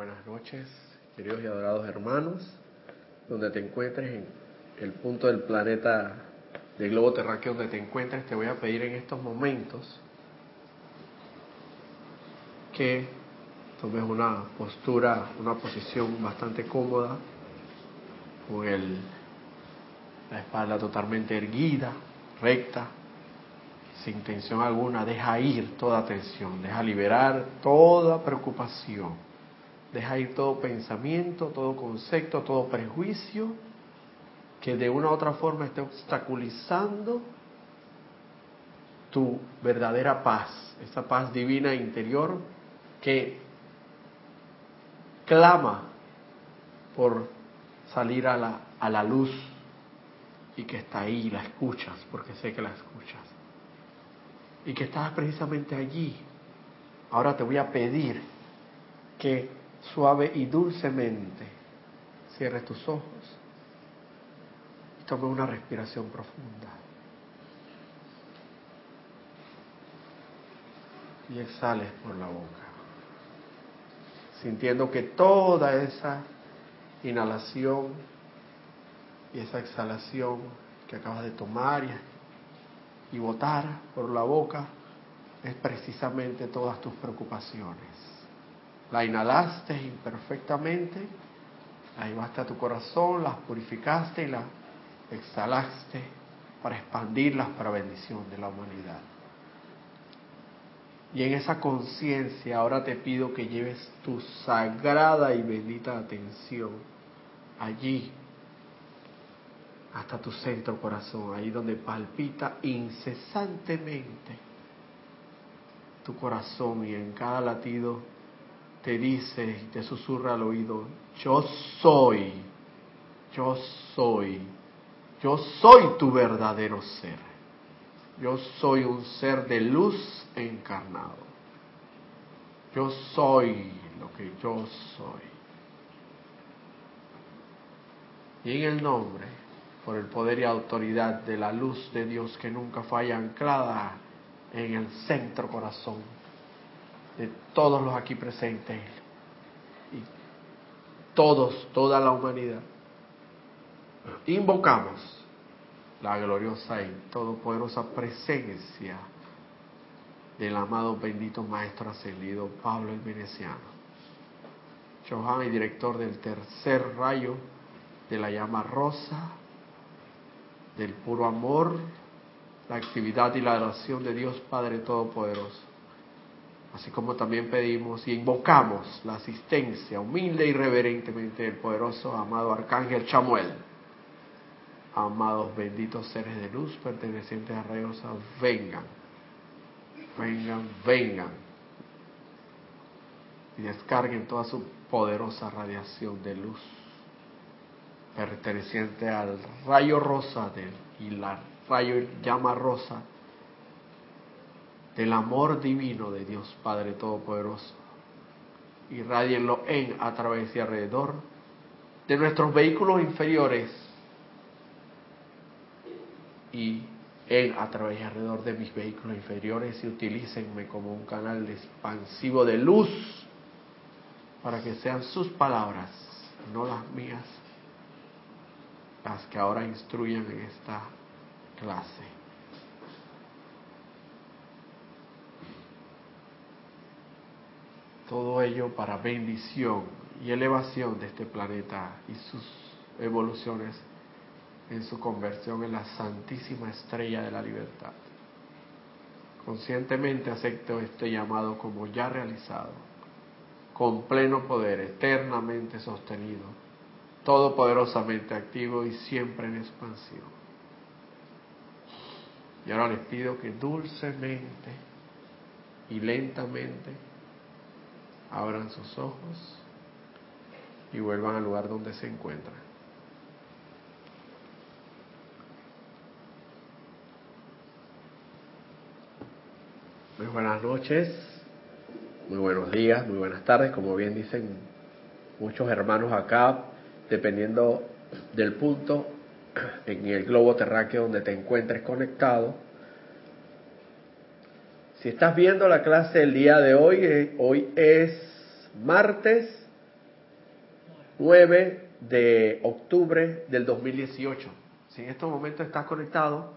buenas noches, queridos y adorados hermanos, donde te encuentres en el punto del planeta del globo terráqueo donde te encuentres, te voy a pedir en estos momentos que tomes una postura, una posición bastante cómoda, con el, la espalda totalmente erguida, recta, sin tensión alguna, deja ir toda tensión, deja liberar toda preocupación, deja ir todo pensamiento, todo concepto, todo prejuicio que de una u otra forma esté obstaculizando tu verdadera paz, esa paz divina interior que clama por salir a la, a la luz y que está ahí, la escuchas, porque sé que la escuchas y que estás precisamente allí. Ahora te voy a pedir que suave y dulcemente cierres tus ojos y tome una respiración profunda. Y exhales por la boca, sintiendo que toda esa inhalación y esa exhalación que acabas de tomar y botar por la boca es precisamente todas tus preocupaciones. La inhalaste imperfectamente, la llevaste a tu corazón, las purificaste y las exhalaste para expandirlas para bendición de la humanidad. Y en esa conciencia ahora te pido que lleves tu sagrada y bendita atención allí hasta tu centro corazón, ahí donde palpita incesantemente tu corazón y en cada latido te dice y te susurra al oído, yo soy, yo soy, yo soy tu verdadero ser, yo soy un ser de luz encarnado, yo soy lo que yo soy. Y en el nombre por el poder y autoridad de la luz de Dios que nunca falla anclada en el centro corazón de todos los aquí presentes y todos, toda la humanidad. Invocamos la gloriosa y todopoderosa presencia del amado bendito Maestro Ascendido Pablo el Veneciano, Johan y director del tercer rayo de la llama rosa del puro amor, la actividad y la adoración de Dios Padre Todopoderoso. Así como también pedimos y invocamos la asistencia humilde y reverentemente del poderoso amado Arcángel Chamuel. Amados benditos seres de luz pertenecientes a Rayosa, vengan, vengan, vengan y descarguen toda su poderosa radiación de luz perteneciente al rayo rosa del, y la rayo llama rosa del amor divino de Dios Padre Todopoderoso. Irradienlo en, a través y alrededor de nuestros vehículos inferiores y en, a través y alrededor de mis vehículos inferiores y utilícenme como un canal expansivo de luz para que sean sus palabras, no las mías, las que ahora instruyen en esta clase. Todo ello para bendición y elevación de este planeta y sus evoluciones en su conversión en la santísima estrella de la libertad. Conscientemente acepto este llamado como ya realizado, con pleno poder, eternamente sostenido todopoderosamente activo y siempre en expansión. Y ahora les pido que dulcemente y lentamente abran sus ojos y vuelvan al lugar donde se encuentran. Muy buenas noches, muy buenos días, muy buenas tardes, como bien dicen muchos hermanos acá, dependiendo del punto en el globo terráqueo donde te encuentres conectado. Si estás viendo la clase el día de hoy, eh, hoy es martes 9 de octubre del 2018. Si en estos momentos estás conectado,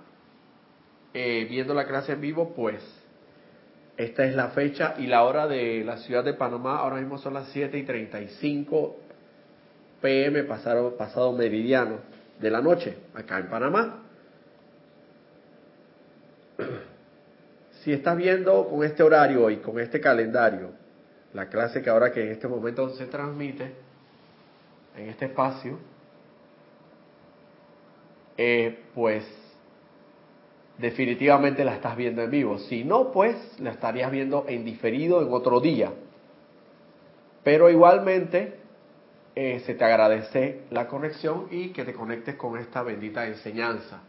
eh, viendo la clase en vivo, pues esta es la fecha y la hora de la ciudad de Panamá. Ahora mismo son las 7 y 35 pm, pasado, pasado meridiano de la noche, acá en Panamá. Si estás viendo con este horario y con este calendario, la clase que ahora que en este momento se transmite en este espacio, eh, pues definitivamente la estás viendo en vivo. Si no, pues la estarías viendo en diferido en otro día. Pero igualmente eh, se te agradece la conexión y que te conectes con esta bendita enseñanza.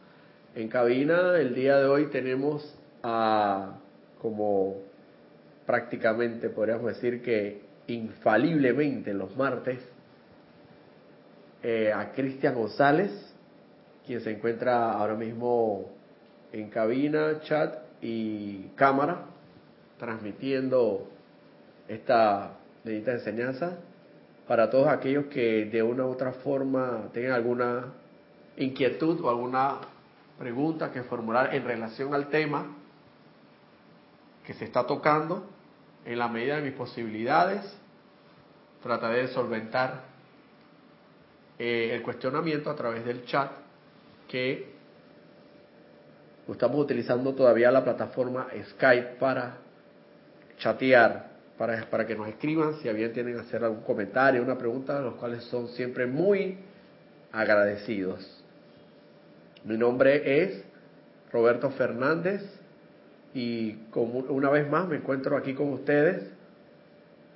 En cabina el día de hoy tenemos a, como prácticamente podríamos decir que infaliblemente los martes, eh, a Cristian González, quien se encuentra ahora mismo en cabina, chat y cámara, transmitiendo esta bendita enseñanza para todos aquellos que de una u otra forma tengan alguna inquietud o alguna pregunta que formular en relación al tema que se está tocando, en la medida de mis posibilidades, trataré de solventar eh, el cuestionamiento a través del chat que estamos utilizando todavía la plataforma Skype para chatear, para, para que nos escriban si bien tienen que hacer algún comentario, una pregunta, los cuales son siempre muy agradecidos. Mi nombre es Roberto Fernández y como una vez más me encuentro aquí con ustedes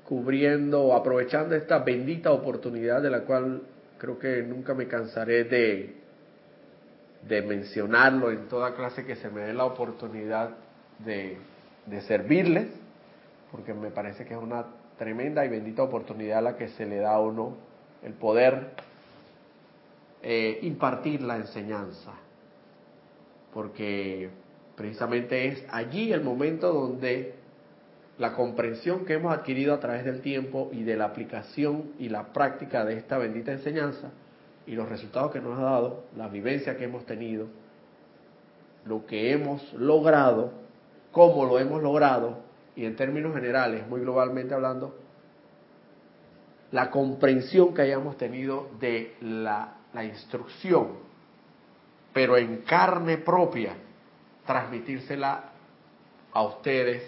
cubriendo, aprovechando esta bendita oportunidad de la cual creo que nunca me cansaré de, de mencionarlo en toda clase que se me dé la oportunidad de, de servirles, porque me parece que es una tremenda y bendita oportunidad la que se le da a uno el poder eh, impartir la enseñanza, porque Precisamente es allí el momento donde la comprensión que hemos adquirido a través del tiempo y de la aplicación y la práctica de esta bendita enseñanza y los resultados que nos ha dado, la vivencia que hemos tenido, lo que hemos logrado, cómo lo hemos logrado y en términos generales, muy globalmente hablando, la comprensión que hayamos tenido de la, la instrucción, pero en carne propia transmitírsela a ustedes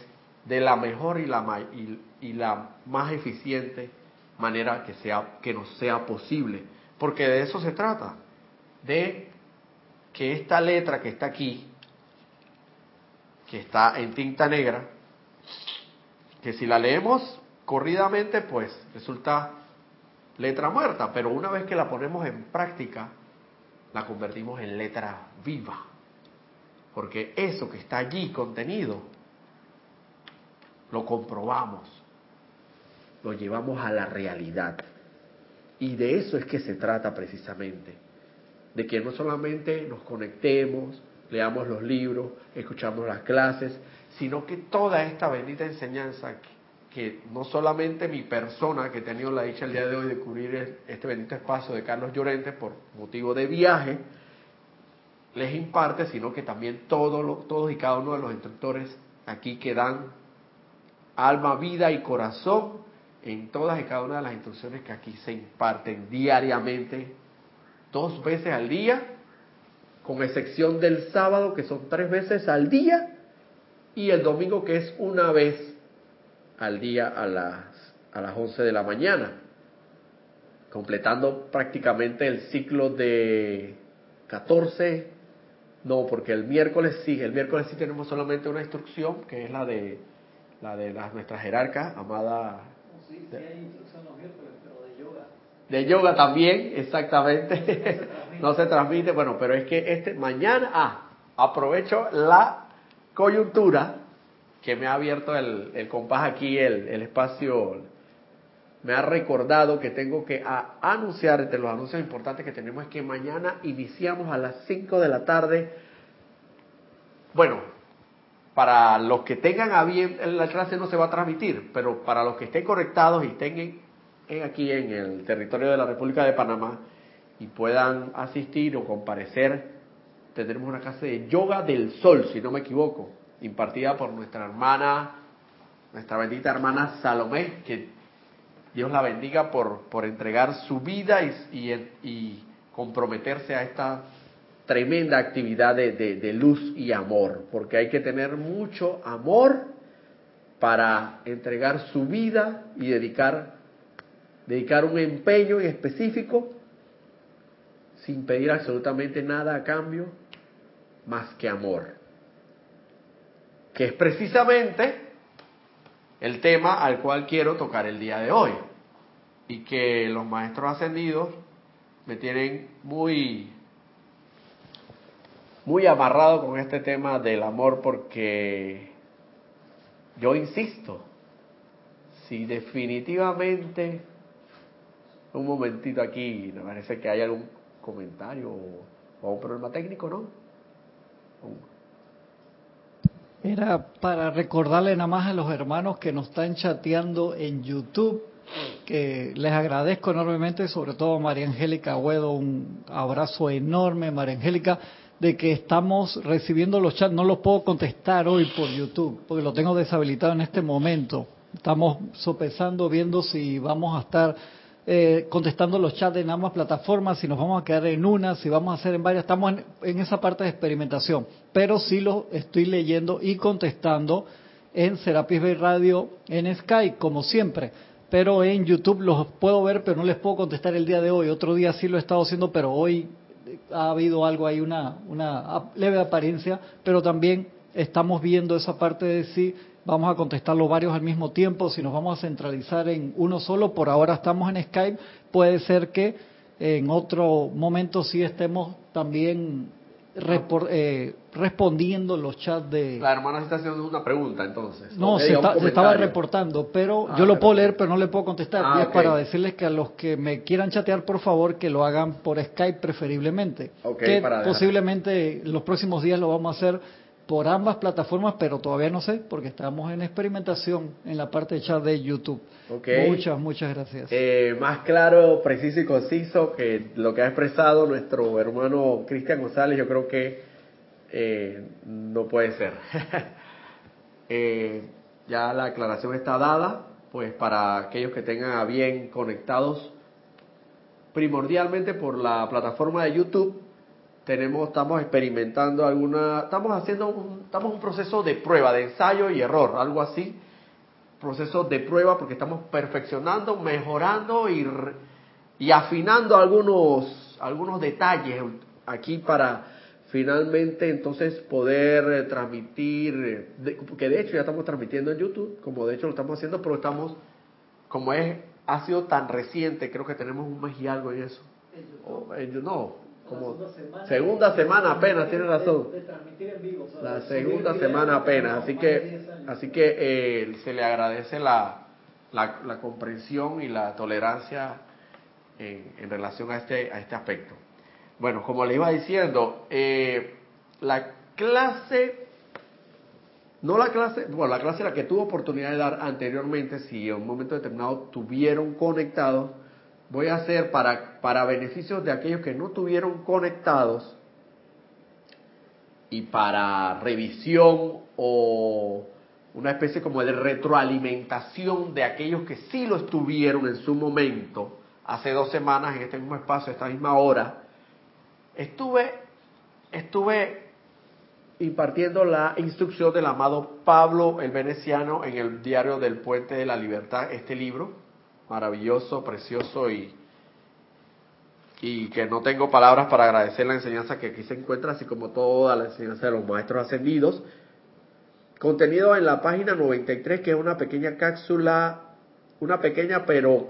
de la mejor y la, más eficiente manera que, sea, que nos sea posible. Porque de eso se trata, de que esta letra que está aquí, que está en tinta negra, que si la leemos corridamente, pues resulta letra muerta, pero una vez que la ponemos en práctica, la convertimos en letra viva. Porque eso que está allí contenido, lo comprobamos, lo llevamos a la realidad. Y de eso es que se trata precisamente. De que no solamente nos conectemos, leamos los libros, escuchamos las clases, sino que toda esta bendita enseñanza que, no solamente mi persona, que he tenido la dicha el día de hoy de cubrir este bendito espacio de Carlos Llorente por motivo de viaje, les imparte, sino que también todos, todos y cada uno de los instructores aquí que dan alma, vida y corazón en todas y cada una de las instrucciones que aquí se imparten diariamente, dos veces al día, con excepción del sábado, que son tres veces al día, y el domingo, que es una vez al día a las, a las 11 de la mañana, completando prácticamente el ciclo de 14 no, porque el miércoles sí, el miércoles sí tenemos solamente una instrucción, que es la de la de las nuestra jerarca, amada. Sí, sí hay instrucción los miércoles, pero de yoga. De yoga también, exactamente. No se, transmite, bueno, pero es que este mañana, ah, aprovecho la coyuntura que me ha abierto el, el compás aquí, el, el espacio me ha recordado que tengo que anunciar, entre los anuncios importantes que tenemos, que mañana iniciamos a las 5 de la tarde. Bueno, para los que tengan a bien, la clase no se va a transmitir, pero para los que estén conectados y tengan aquí en el territorio de la República de Panamá y puedan asistir o comparecer, tendremos una clase de yoga del sol, si no me equivoco, impartida por nuestra hermana, nuestra bendita hermana Salomé, que Dios la bendiga por, por entregar su vida y, comprometerse a esta tremenda actividad de, de, luz y amor, porque hay que tener mucho amor para entregar su vida y dedicar, dedicar un empeño en específico sin pedir absolutamente nada a cambio más que amor, que es precisamente el tema al cual quiero tocar el día de hoy y que los maestros ascendidos me tienen muy muy amarrado con este tema del amor porque yo insisto, si definitivamente un momentito aquí, me parece que hay algún comentario o, un problema técnico, ¿no? Era para recordarle nada más a los hermanos que nos están chateando en YouTube, que les agradezco enormemente, sobre todo a María Angélica Agüedo, un abrazo enorme, María Angélica, de que estamos recibiendo los chats, no los puedo contestar hoy por YouTube, porque lo tengo deshabilitado en este momento. Estamos sopesando, viendo si vamos a estar eh, contestando los chats en ambas plataformas, si nos vamos a quedar en una, si vamos a hacer en varias. Estamos en, esa parte de experimentación, pero sí lo estoy leyendo y contestando en Serapis Bay Radio en Skype, como siempre. Pero en YouTube los puedo ver, pero no les puedo contestar el día de hoy. Otro día sí lo he estado haciendo, pero hoy ha habido algo ahí, una, una leve apariencia, pero también estamos viendo esa parte de si vamos a contestarlo varios al mismo tiempo, si nos vamos a centralizar en uno solo, por ahora estamos en Skype, puede ser que en otro momento sí estemos también eh, respondiendo los chats de... La hermana se está haciendo una pregunta entonces. No, se, estaba reportando, pero ah, yo lo puedo leer, pero no le puedo contestar. Ah, y es para decirles que a los que me quieran chatear, por favor, que lo hagan por Skype preferiblemente. que posiblemente los próximos días lo vamos a hacer por ambas plataformas, pero todavía no sé, porque estamos en experimentación en la parte de chat de YouTube. Muchas, muchas gracias. Eh, más claro, preciso y conciso que lo que ha expresado nuestro hermano Cristian González, yo creo que eh, no puede ser. Eh, ya la aclaración está dada, pues para aquellos que tengan a bien conectados primordialmente por la plataforma de YouTube tenemos, estamos experimentando alguna, estamos haciendo un, estamos un proceso de prueba, de ensayo y error, algo así, proceso de prueba porque estamos perfeccionando, mejorando y, y afinando algunos, algunos detalles aquí para finalmente entonces poder transmitir, que de hecho ya estamos transmitiendo en YouTube, como de hecho lo estamos haciendo, pero estamos, como es, ha sido tan reciente, creo que tenemos un mes y algo en eso. no, como segunda semana, apenas, tiene razón. la segunda semana apenas, así que, así que eh, se le agradece la, la, comprensión y la tolerancia en, en, relación a este, a este aspecto. Bueno, como le iba diciendo, eh, la clase, no la clase, bueno, la clase la que tuvo oportunidad de dar anteriormente, si en un momento determinado tuvieron conectados, voy a hacer para, para beneficios de aquellos que no tuvieron conectados y para revisión o una especie como de retroalimentación de aquellos que sí lo estuvieron en su momento, hace dos semanas en este mismo espacio, esta misma hora, estuve, estuve impartiendo la instrucción del amado Pablo el Veneciano en el diario del Puente de la Libertad, este libro, maravilloso, precioso y, y que no tengo palabras para agradecer la enseñanza que aquí se encuentra, así como toda la enseñanza de los maestros ascendidos. Contenido en la página 93, que es una pequeña cápsula, una pequeña pero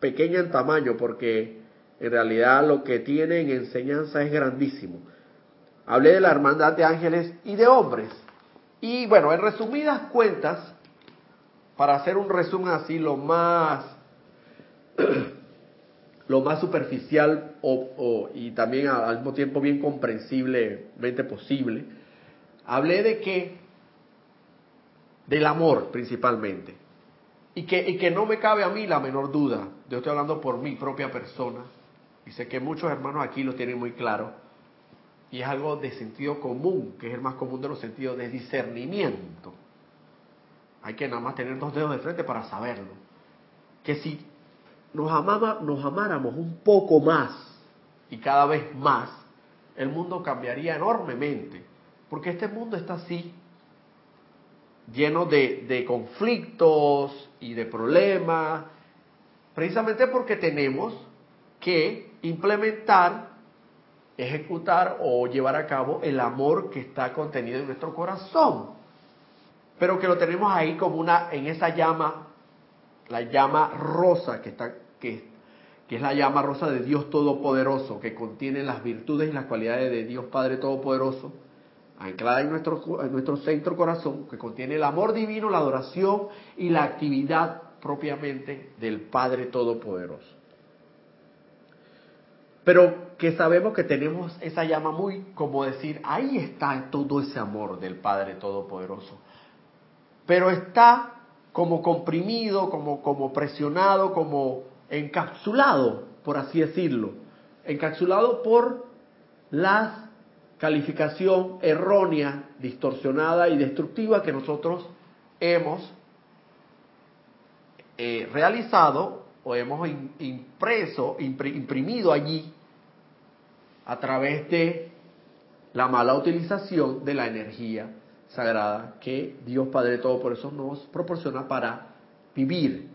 pequeña en tamaño, porque en realidad lo que tiene en enseñanza es grandísimo. Hablé de la hermandad de ángeles y de hombres. Y bueno, en resumidas cuentas, para hacer un resumen así lo más lo más superficial o, y también al mismo tiempo bien comprensiblemente posible, hablé de que del amor principalmente. y que, y que no me cabe a mí la menor duda, yo estoy hablando por mi propia persona, y sé que muchos hermanos aquí lo tienen muy claro, y es algo de sentido común, que es el más común de los sentidos, de discernimiento. Hay que nada más tener dos dedos de frente para saberlo. Que si nos, amaba, nos amáramos un poco más y cada vez más, el mundo cambiaría enormemente. Porque este mundo está así, lleno de, de conflictos y de problemas, precisamente porque tenemos que implementar, ejecutar o llevar a cabo el amor que está contenido en nuestro corazón. Pero que lo tenemos ahí como una, en esa llama, la llama rosa que está, que, que es la llama rosa de Dios Todopoderoso, que contiene las virtudes y las cualidades de Dios Padre Todopoderoso, anclada en nuestro, en nuestro centro corazón, que contiene el amor divino, la adoración y la actividad propiamente del Padre Todopoderoso. Pero que sabemos que tenemos esa llama muy, como decir, ahí está todo ese amor del Padre Todopoderoso. Pero está como comprimido, como, como presionado, como encapsulado, por así decirlo. Encapsulado por la calificación errónea, distorsionada y destructiva que nosotros hemos eh, realizado o hemos impreso, imprimido allí a través de la mala utilización de la energía sagrada que Dios Padre todo por eso nos proporciona para vivir.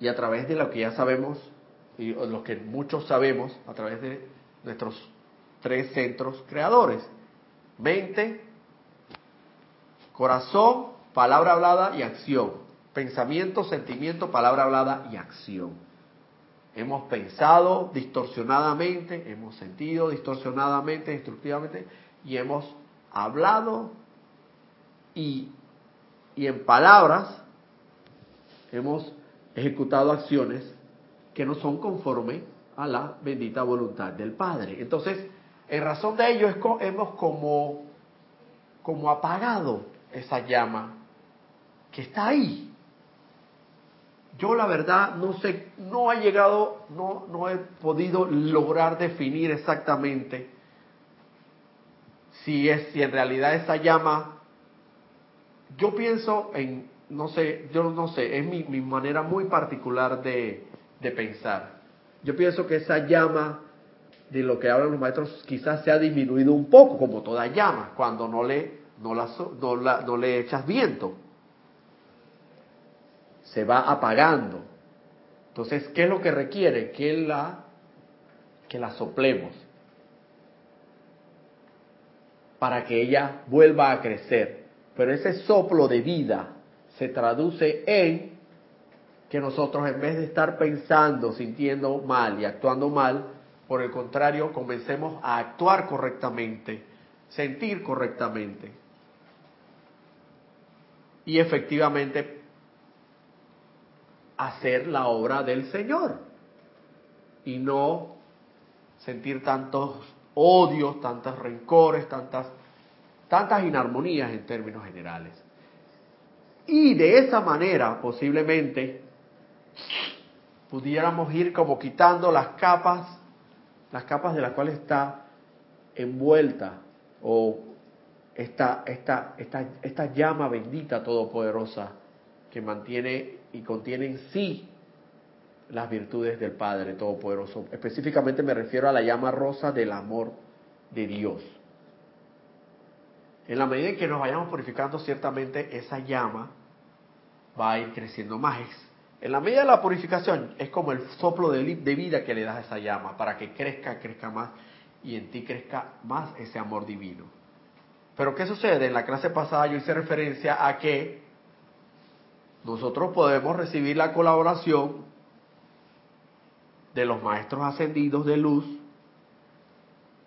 Y a través de lo que ya sabemos y lo que muchos sabemos a través de nuestros tres centros creadores. Mente corazón palabra hablada y acción. Pensamiento, sentimiento, palabra hablada y acción. Hemos pensado distorsionadamente, hemos sentido distorsionadamente, destructivamente, y hemos hablado y, y en palabras hemos ejecutado acciones que no son conforme a la bendita voluntad del Padre. Entonces, en razón de ello hemos como, como apagado esa llama que está ahí, yo la verdad no sé, no ha llegado, no, no he podido lograr definir exactamente si es, si en realidad esa llama, yo pienso en, no sé, yo no sé, es mi, manera muy particular de, de pensar. Yo pienso que esa llama de lo que hablan los maestros quizás se ha disminuido un poco, como toda llama, cuando no le, no la, no la, no le echas viento se va apagando. Entonces, ¿qué es lo que requiere? Que la, que la soplemos para que ella vuelva a crecer. Pero ese soplo de vida se traduce en que nosotros en vez de estar pensando, sintiendo mal y actuando mal, por el contrario, comencemos a actuar correctamente, sentir correctamente. Y efectivamente hacer la obra del Señor y no sentir tantos odios, tantos rencores, tantas, tantas inarmonías en términos generales. Y de esa manera posiblemente pudiéramos ir como quitando las capas, las capas de las cuales está envuelta o esta, esta, esta, esta llama bendita todopoderosa que mantiene y contiene en sí las virtudes del Padre Todopoderoso. Específicamente me refiero a la llama rosa del amor de Dios. En la medida en que nos vayamos purificando, ciertamente esa llama va a ir creciendo más. En la medida de la purificación es como el soplo de, vida que le das a esa llama para que crezca, crezca más y en ti crezca más ese amor divino. Pero ¿qué sucede? En la clase pasada yo hice referencia a que nosotros podemos recibir la colaboración de los maestros ascendidos de luz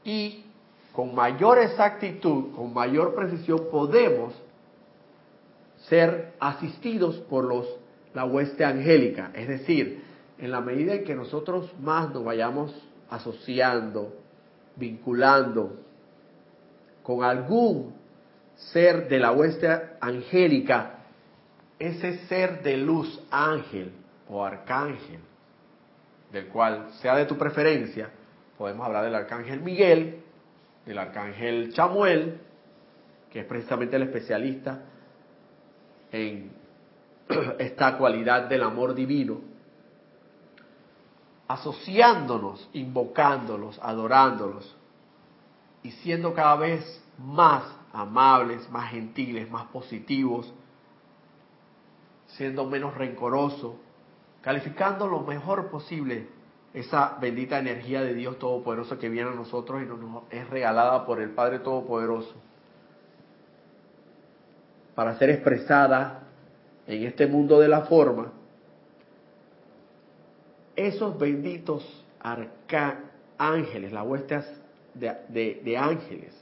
y con mayor exactitud, con mayor precisión podemos ser asistidos por los la hueste angélica, es decir, en la medida en que nosotros más nos vayamos asociando, vinculando con algún ser de la hueste angélica ese ser de luz, ángel o arcángel, del cual sea de tu preferencia, podemos hablar del arcángel Miguel, del arcángel Chamuel, que es precisamente el especialista en esta cualidad del amor divino, asociándonos, invocándolos, adorándolos y siendo cada vez más amables, más gentiles, más positivos, siendo menos rencorosos, calificando lo mejor posible esa bendita energía de Dios Todopoderoso que viene a nosotros y nos es regalada por el Padre Todopoderoso para ser expresada en este mundo de la forma, esos benditos ángeles, las huestes de, de ángeles,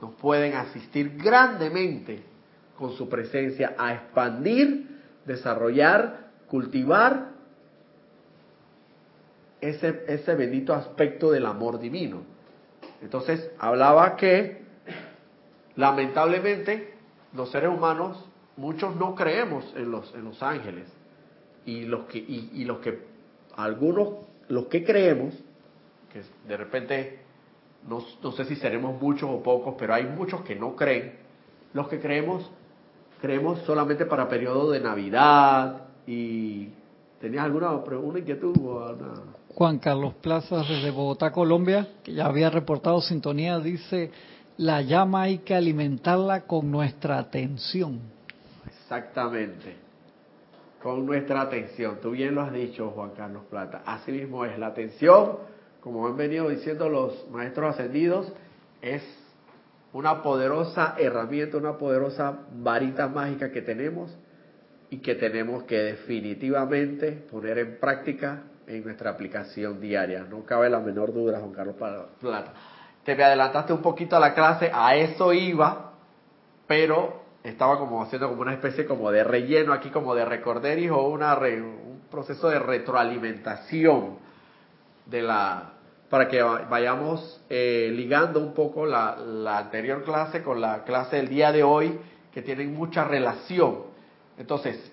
nos pueden asistir grandemente con su presencia a expandir, desarrollar, cultivar ese, ese bendito aspecto del amor divino. Entonces, hablaba que lamentablemente los seres humanos, muchos no creemos en los, en los ángeles. Y los que, y, los que, algunos, los que creemos, que de repente, no, no sé si seremos muchos o pocos, pero hay muchos que no creen. Los que creemos, creemos solamente para periodo de Navidad y... ¿Tenías alguna una inquietud o Juan Carlos Plaza desde Bogotá, Colombia, que ya había reportado sintonía, dice, la llama hay que alimentarla con nuestra atención. Exactamente, con nuestra atención. Tú bien lo has dicho, Juan Carlos Plata. Así mismo es la atención, como han venido diciendo los maestros ascendidos, es una poderosa herramienta, una poderosa varita mágica que tenemos y que tenemos que definitivamente poner en práctica en nuestra aplicación diaria. No cabe la menor duda, Juan Carlos Plata. Te me adelantaste un poquito a la clase, a eso iba, pero estaba como haciendo como una especie como de relleno aquí, como de recorderis o una un proceso de retroalimentación de la para que vayamos eh, ligando un poco la, la anterior clase con la clase del día de hoy, que tienen mucha relación. Entonces,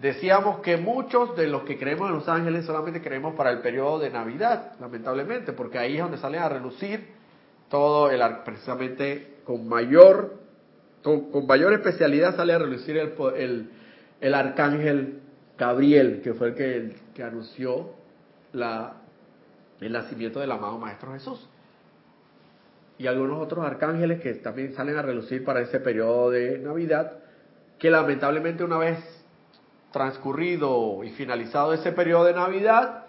Decíamos que muchos de los que creemos en los ángeles solamente creemos para el periodo de Navidad, lamentablemente, porque ahí es donde salen a relucir todo el precisamente con mayor con, mayor especialidad sale a relucir el, el, el, arcángel Gabriel, que fue el que, que anunció la, el nacimiento del amado Maestro Jesús. Y algunos otros arcángeles que también salen a relucir para ese periodo de Navidad, que lamentablemente una vez transcurrido y finalizado ese periodo de Navidad,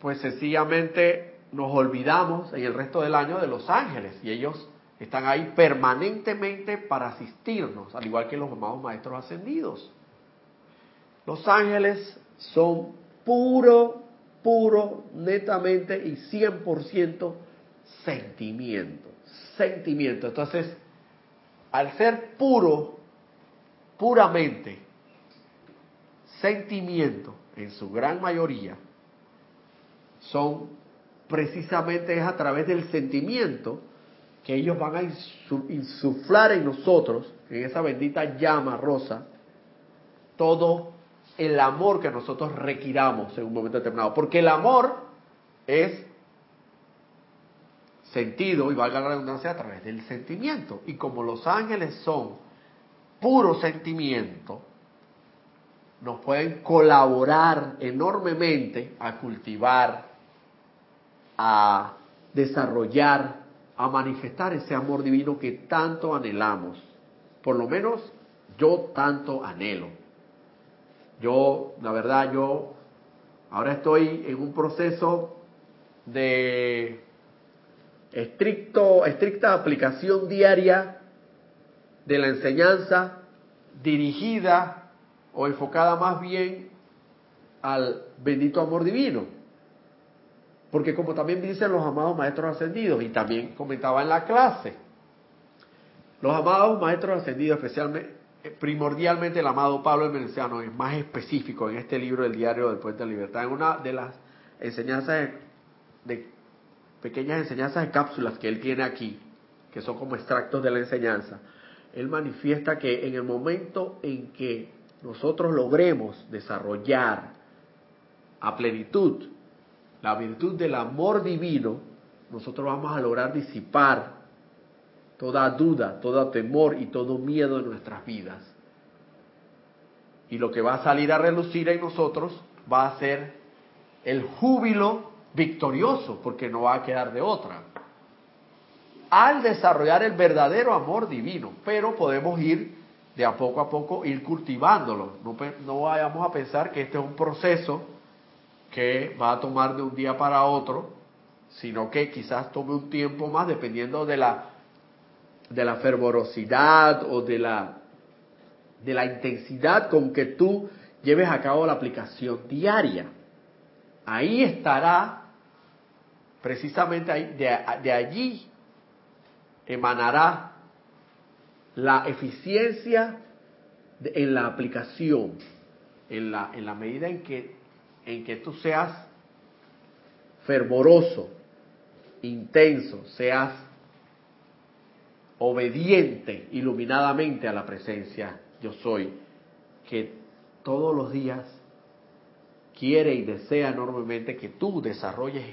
pues sencillamente nos olvidamos en el resto del año de los ángeles y ellos están ahí permanentemente para asistirnos, al igual que los amados maestros ascendidos. Los ángeles son puro, puro, netamente y 100% sentimiento, sentimiento. Entonces, al ser puro, puramente, sentimientos, en su gran mayoría, son precisamente es a través del sentimiento que ellos van a insuflar en nosotros, en esa bendita llama rosa, todo el amor que nosotros requiramos en un momento determinado. Porque el amor es sentido, y valga la redundancia, a través del sentimiento. Y como los ángeles son puro sentimiento, nos pueden colaborar enormemente a cultivar, a desarrollar, a manifestar ese amor divino que tanto anhelamos. Por lo menos yo tanto anhelo. Yo, la verdad, yo ahora estoy en un proceso de estricto, estricta aplicación diaria de la enseñanza dirigida o enfocada más bien al bendito amor divino. Porque como también dicen los amados maestros ascendidos, y también comentaba en la clase, los amados maestros ascendidos, especialmente, primordialmente el amado Pablo el Veneciano, es más específico en este libro del Diario del Puente de Libertad, en una de las enseñanzas de pequeñas enseñanzas de cápsulas que él tiene aquí, que son como extractos de la enseñanza, Él manifiesta que en el momento en que nosotros logremos desarrollar a plenitud la virtud del amor divino, nosotros vamos a lograr disipar toda duda, todo temor y todo miedo en nuestras vidas. Y lo que va a salir a relucir en nosotros va a ser el júbilo victorioso, porque no va a quedar de otra. Al desarrollar el verdadero amor divino, pero podemos ir de a poco a poco, ir cultivándolo. No, no vayamos a pensar que este es un proceso que va a tomar de un día para otro, sino que quizás tome un tiempo más dependiendo de la, de la fervorosidad o de la, de la intensidad con que tú lleves a cabo la aplicación diaria. Ahí estará, precisamente ahí, de, allí emanará la eficiencia en la aplicación, en la, en la medida en que, en que tú seas fervoroso, intenso, seas obediente iluminadamente a la presencia yo soy, que todos los días quiere y desea enormemente que tú desarrolles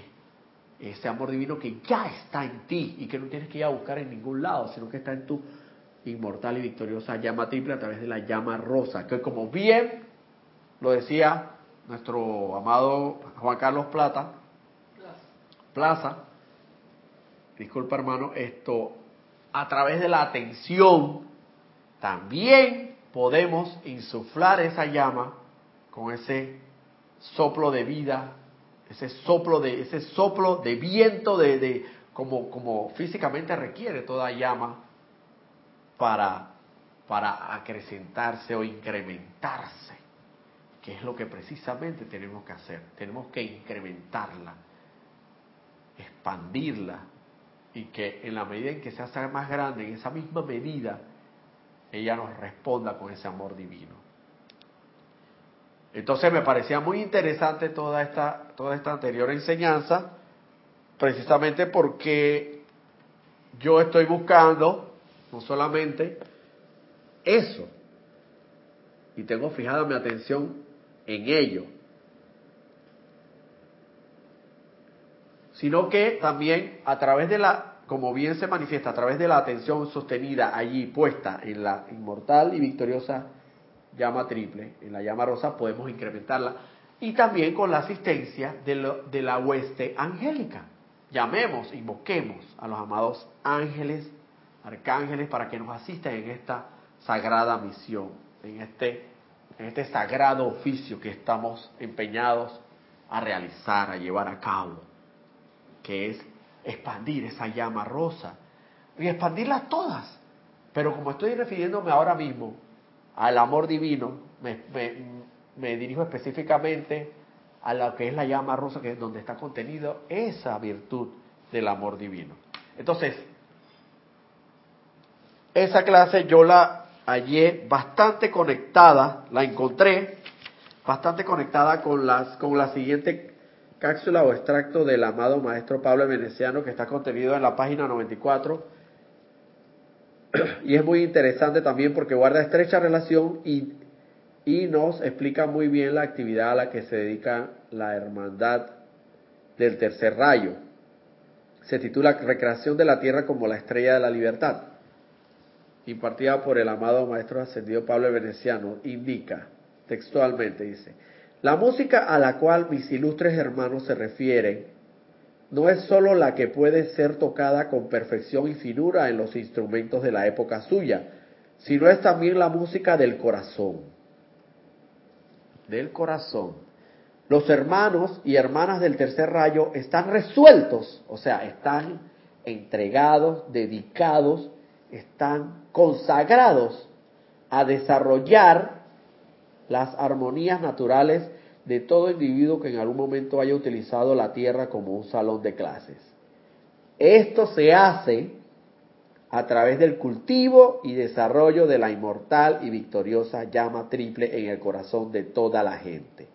ese amor divino que ya está en ti y que no tienes que ir a buscar en ningún lado, sino que está en tu inmortal y victoriosa llama triple a través de la llama rosa, que como bien lo decía nuestro amado Juan Carlos Plata, Plaza, disculpa hermano, esto a través de la atención también podemos insuflar esa llama con ese soplo de vida, ese soplo de, ese soplo de viento de, de como, como físicamente requiere toda llama para, para acrecentarse o incrementarse, que es lo que precisamente tenemos que hacer. Tenemos que incrementarla, expandirla y que en la medida en que se hace más grande, en esa misma medida, ella nos responda con ese amor divino. Entonces me parecía muy interesante toda esta, toda esta anterior enseñanza, precisamente porque yo estoy buscando no solamente eso, y tengo fijada mi atención en ello, sino que también a través de la, como bien se manifiesta, a través de la atención sostenida allí puesta en la inmortal y victoriosa llama triple, en la llama rosa, podemos incrementarla. Y también con la asistencia de, de la hueste angélica. Llamemos, invoquemos a los amados ángeles, arcángeles, para que nos asistan en esta sagrada misión, en este, en este sagrado oficio que estamos empeñados a realizar, a llevar a cabo, que es expandir esa llama rosa y expandirlas todas. Pero como estoy refiriéndome ahora mismo al amor divino, me, dirijo específicamente a lo que es la llama rosa, que es donde está contenido esa virtud del amor divino. Entonces, esa clase yo la hallé bastante conectada, la encontré bastante conectada con las con la siguiente cápsula o extracto del amado maestro Pablo Veneciano que está contenido en la página 94 y es muy interesante también porque guarda estrecha relación y, y nos explica muy bien la actividad a la que se dedica la hermandad del tercer rayo. Se titula Recreación de la Tierra como la estrella de la libertad. Impartida por el amado maestro ascendido Pablo Veneciano, indica textualmente, dice, la música a la cual mis ilustres hermanos se refieren no es sólo la que puede ser tocada con perfección y finura en los instrumentos de la época suya, sino es también la música del corazón. Del corazón. Los hermanos y hermanas del tercer rayo están resueltos, o sea, están entregados, dedicados, están consagrados a desarrollar las armonías naturales de todo individuo que en algún momento haya utilizado la tierra como un salón de clases. Esto se hace a través del cultivo y desarrollo de la inmortal y victoriosa llama triple en el corazón de toda la gente.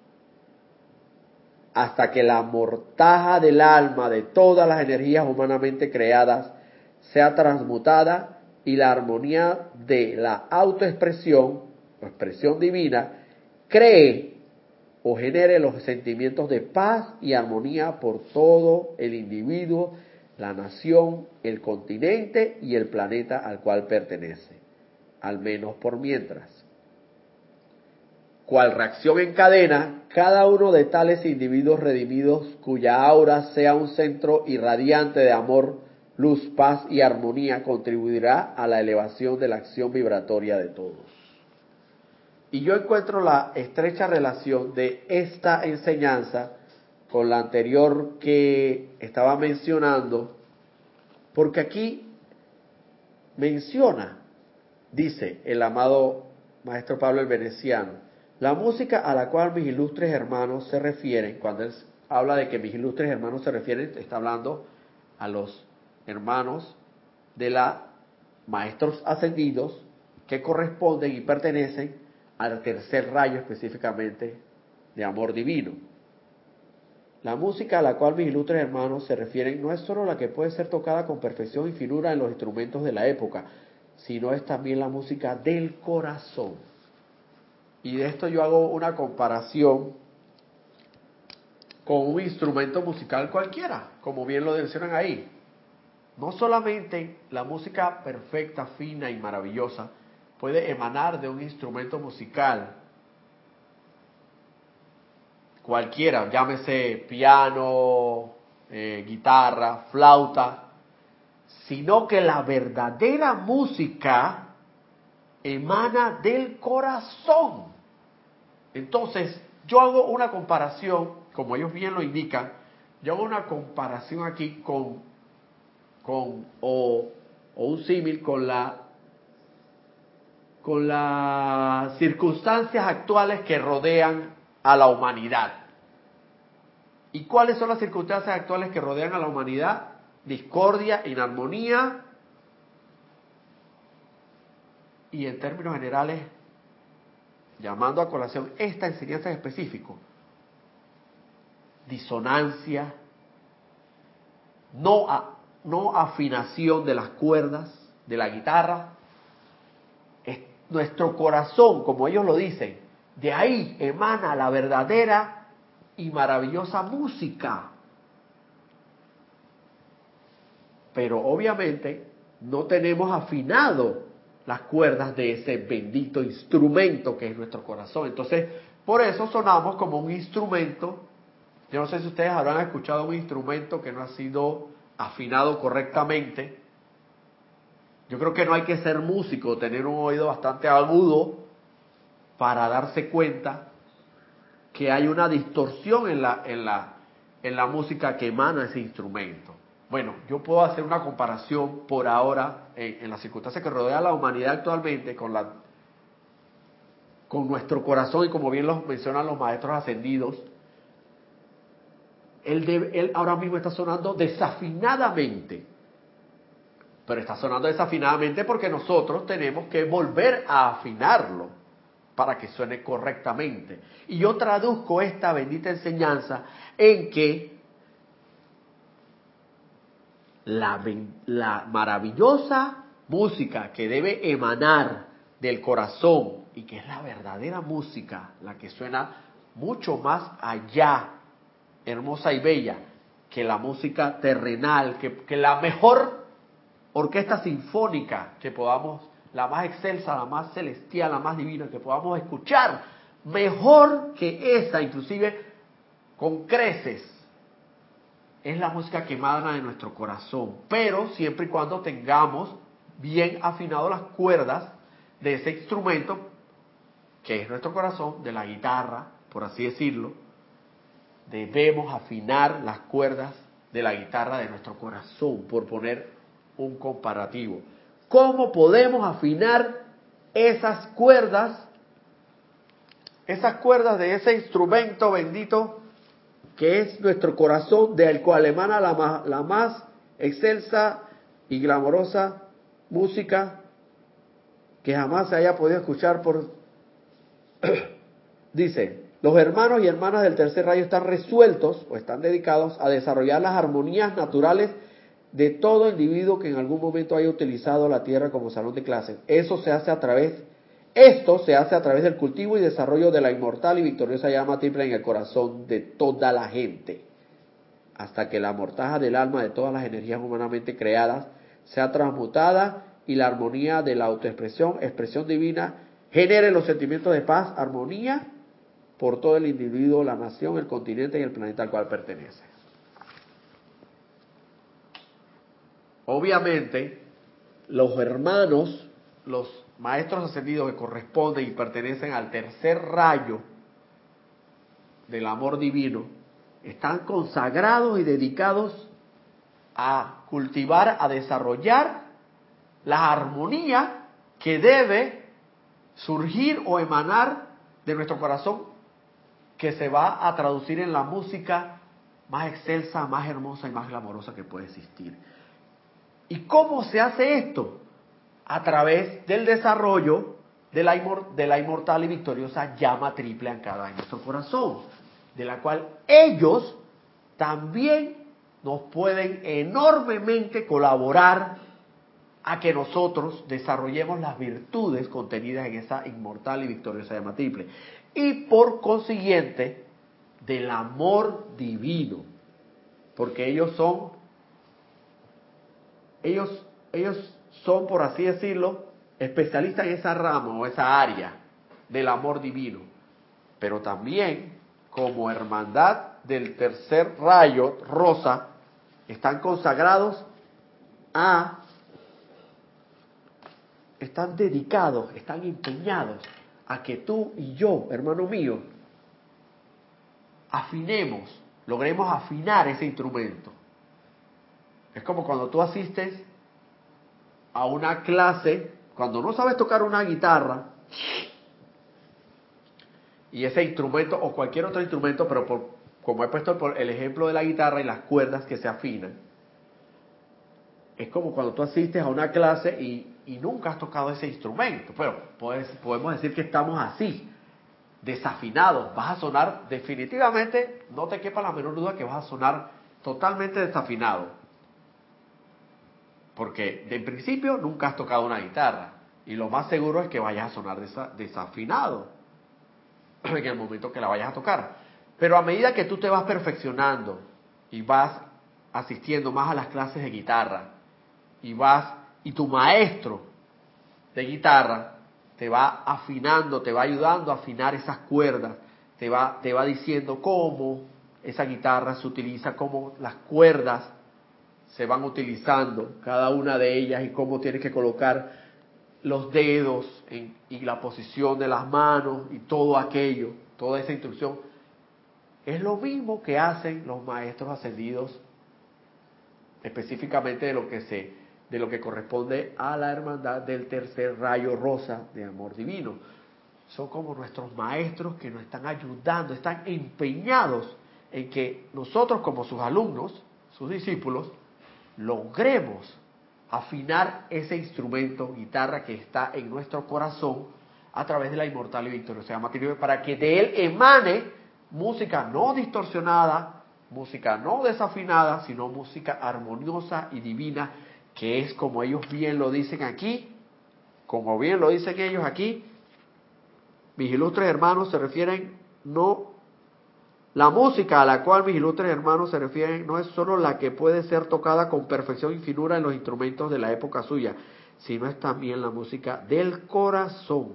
Hasta que la mortaja del alma de todas las energías humanamente creadas sea transmutada y la armonía de la autoexpresión o expresión divina cree o genere los sentimientos de paz y armonía por todo el individuo, la nación, el continente y el planeta al cual pertenece, al menos por mientras. Cual reacción en cadena, cada uno de tales individuos redimidos cuya aura sea un centro irradiante de amor, luz, paz y armonía contribuirá a la elevación de la acción vibratoria de todos. Y yo encuentro la estrecha relación de esta enseñanza con la anterior que estaba mencionando, porque aquí menciona, dice el amado Maestro Pablo el Veneciano, la música a la cual mis ilustres hermanos se refieren, cuando él habla de que mis ilustres hermanos se refieren, está hablando a los hermanos de la maestros ascendidos que corresponden y pertenecen al tercer rayo específicamente de amor divino. La música a la cual mis ilustres hermanos se refieren no es solo la que puede ser tocada con perfección y finura en los instrumentos de la época, sino es también la música del corazón y de esto yo hago una comparación con un instrumento musical cualquiera, como bien lo mencionan ahí. No solamente la música perfecta, fina y maravillosa puede emanar de un instrumento musical cualquiera, llámese piano, eh, guitarra, flauta, sino que la verdadera música emana del corazón. Entonces, yo hago una comparación, como ellos bien lo indican, yo hago una comparación aquí con, con o, un símil con la con las circunstancias actuales que rodean a la humanidad. ¿Y cuáles son las circunstancias actuales que rodean a la humanidad? Discordia, inarmonía y en términos generales llamando a colación esta enseñanza en específico, disonancia, no, no afinación de las cuerdas de la guitarra, es nuestro corazón, como ellos lo dicen, de ahí emana la verdadera y maravillosa música. Pero obviamente no tenemos afinado las cuerdas de ese bendito instrumento que es nuestro corazón. Entonces, por eso sonamos como un instrumento. Yo no sé si ustedes habrán escuchado un instrumento que no ha sido afinado correctamente. Yo creo que no hay que ser músico, tener un oído bastante agudo para darse cuenta que hay una distorsión en la, en la, en la música que emana ese instrumento. Bueno, yo puedo hacer una comparación por ahora en, las circunstancias que rodea a la humanidad actualmente con la con nuestro corazón y como bien lo mencionan los maestros ascendidos, él, ahora mismo está sonando desafinadamente, pero está sonando desafinadamente porque nosotros tenemos que volver a afinarlo para que suene correctamente. Y yo traduzco esta bendita enseñanza en que la, maravillosa música que debe emanar del corazón y que es la verdadera música, la que suena mucho más allá, hermosa y bella, que la música terrenal, que, que la mejor orquesta sinfónica que podamos, la más excelsa, la más celestial, la más divina que podamos escuchar, mejor que esa, inclusive con creces, es la música que de nuestro corazón, pero siempre y cuando tengamos bien afinado las cuerdas de ese instrumento que es nuestro corazón, de la guitarra, por así decirlo, debemos afinar las cuerdas de la guitarra de nuestro corazón, por poner un comparativo. ¿Cómo podemos afinar esas cuerdas, esas cuerdas de ese instrumento bendito que es nuestro corazón, del cual emana la más, la más excelsa y glamorosa música que jamás se haya podido escuchar por... Dice, los hermanos y hermanas del tercer rayo están resueltos o están dedicados a desarrollar las armonías naturales de todo individuo que en algún momento haya utilizado la tierra como salón de clases. Eso se hace a través, esto se hace a través del cultivo y desarrollo de la inmortal y victoriosa llama triple en el corazón de toda la gente, hasta que la mortaja del alma de todas las energías humanamente creadas sea transmutada y la armonía de la autoexpresión, expresión divina, genere los sentimientos de paz, armonía por todo el individuo, la nación, el continente y el planeta al cual pertenece. Obviamente, los hermanos, los maestros ascendidos que corresponden y pertenecen al tercer rayo del amor divino, están consagrados y dedicados a cultivar, a desarrollar la armonía que debe surgir o emanar de nuestro corazón, que se va a traducir en la música más excelsa, más hermosa y más glamorosa que puede existir. ¿Y cómo se hace esto? A través del desarrollo de la, de la inmortal y victoriosa llama triple ancada en nuestro corazón, de la cual ellos también nos pueden enormemente colaborar a que nosotros desarrollemos las virtudes contenidas en esa inmortal y victoriosa llama triple. Y por consiguiente, del amor divino, porque ellos son ellos, ellos son, por así decirlo, especialistas en esa rama o esa área del amor divino, pero también como hermandad del tercer rayo rosa, están consagrados a, están dedicados, están empeñados a que tú y yo, hermano mío, afinemos, logremos afinar ese instrumento. Es como cuando tú asistes a una clase, cuando no sabes tocar una guitarra, y ese instrumento o cualquier otro instrumento, pero por, como he puesto el ejemplo de la guitarra y las cuerdas que se afinan, es como cuando tú asistes a una clase y, nunca has tocado ese instrumento. Pues, podemos decir que estamos así, desafinados. Vas a sonar definitivamente, no te quepa la menor duda que vas a sonar totalmente desafinado. Porque de principio nunca has tocado una guitarra y lo más seguro es que vayas a sonar desafinado en el momento que la vayas a tocar. Pero a medida que tú te vas perfeccionando y vas asistiendo más a las clases de guitarra y vas y tu maestro de guitarra te va afinando, te va ayudando a afinar esas cuerdas, te va te va diciendo cómo esa guitarra se utiliza, cómo las cuerdas se van utilizando, cada una de ellas, y cómo tienes que colocar los dedos y la posición de las manos y todo aquello, toda esa instrucción. Es lo mismo que hacen los maestros ascendidos, específicamente de lo que se de lo que corresponde a la hermandad del tercer rayo rosa de amor divino. Son como nuestros maestros que nos están ayudando, están empeñados en que nosotros como sus alumnos, sus discípulos, logremos afinar ese instrumento, guitarra que está en nuestro corazón a través de la inmortal y victoriosa materia, para que de él emane música no distorsionada, música no desafinada, sino música armoniosa y divina, que es como ellos bien lo dicen aquí, como bien lo dicen ellos aquí, mis ilustres hermanos se refieren no la música a la cual mis ilustres hermanos se refieren no es solo la que puede ser tocada con perfección y finura en los instrumentos de la época suya, sino es también la música del corazón.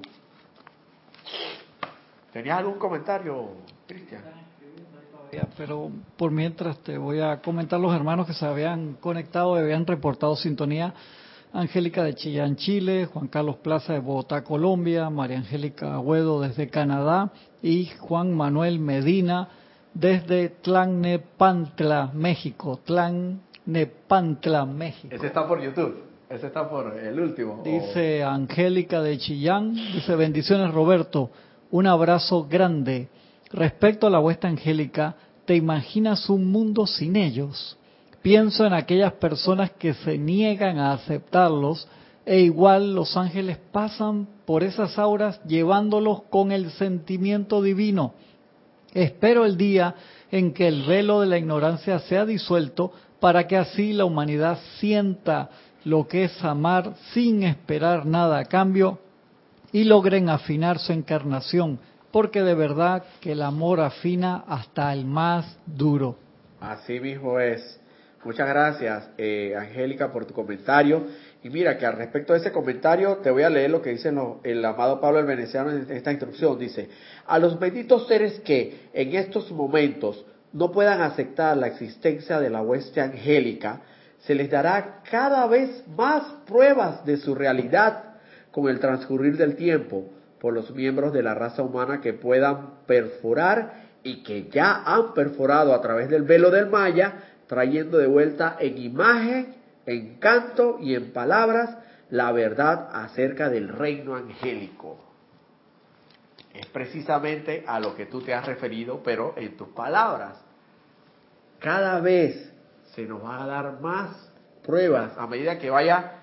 ¿Tenías algún comentario, Cristian? Pero por mientras te voy a comentar los hermanos que se habían conectado y habían reportado sintonía. Angélica de Chillán, Chile, Juan Carlos Plaza de Bogotá, Colombia, María Angélica Agüedo desde Canadá y Juan Manuel Medina desde Tlalnepantla, México. Tlalnepantla, México. Ese está por YouTube. Ese está por el último. Dice Angélica de Chillán. Dice bendiciones Roberto. Un abrazo grande. Respecto a la vuestra Angélica, ¿te imaginas un mundo sin ellos? Pienso en aquellas personas que se niegan a aceptarlos e igual los ángeles pasan por esas auras llevándolos con el sentimiento divino Espero el día en que el velo de la ignorancia sea disuelto para que así la humanidad sienta lo que es amar sin esperar nada a cambio y logren afinar su encarnación, porque de verdad que el amor afina hasta el más duro. Así mismo es. Muchas gracias, eh, Angélica, por tu comentario. Y mira que al respecto de ese comentario te voy a leer lo que dice el amado Pablo el Veneciano en esta instrucción. Dice, a los benditos seres que en estos momentos no puedan aceptar la existencia de la hueste angélica, se les dará cada vez más pruebas de su realidad con el transcurrir del tiempo por los miembros de la raza humana que puedan perforar y que ya han perforado a través del velo del Maya, trayendo de vuelta en imagen, en canto y en palabras la verdad acerca del reino angélico. Es precisamente a lo que tú te has referido, pero en tus palabras. Cada vez se nos va a dar más pruebas a medida que vaya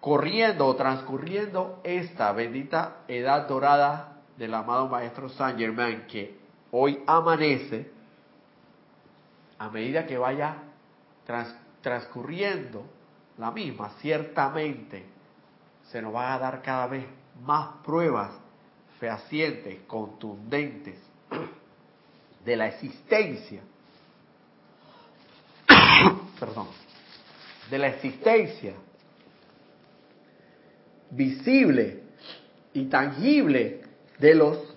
corriendo o transcurriendo esta bendita edad dorada del amado Maestro Saint Germain que hoy amanece, a medida que vaya transcurriendo la misma, ciertamente se nos va a dar cada vez más pruebas fehacientes, contundentes de la existencia, perdón, de la existencia visible y tangible de los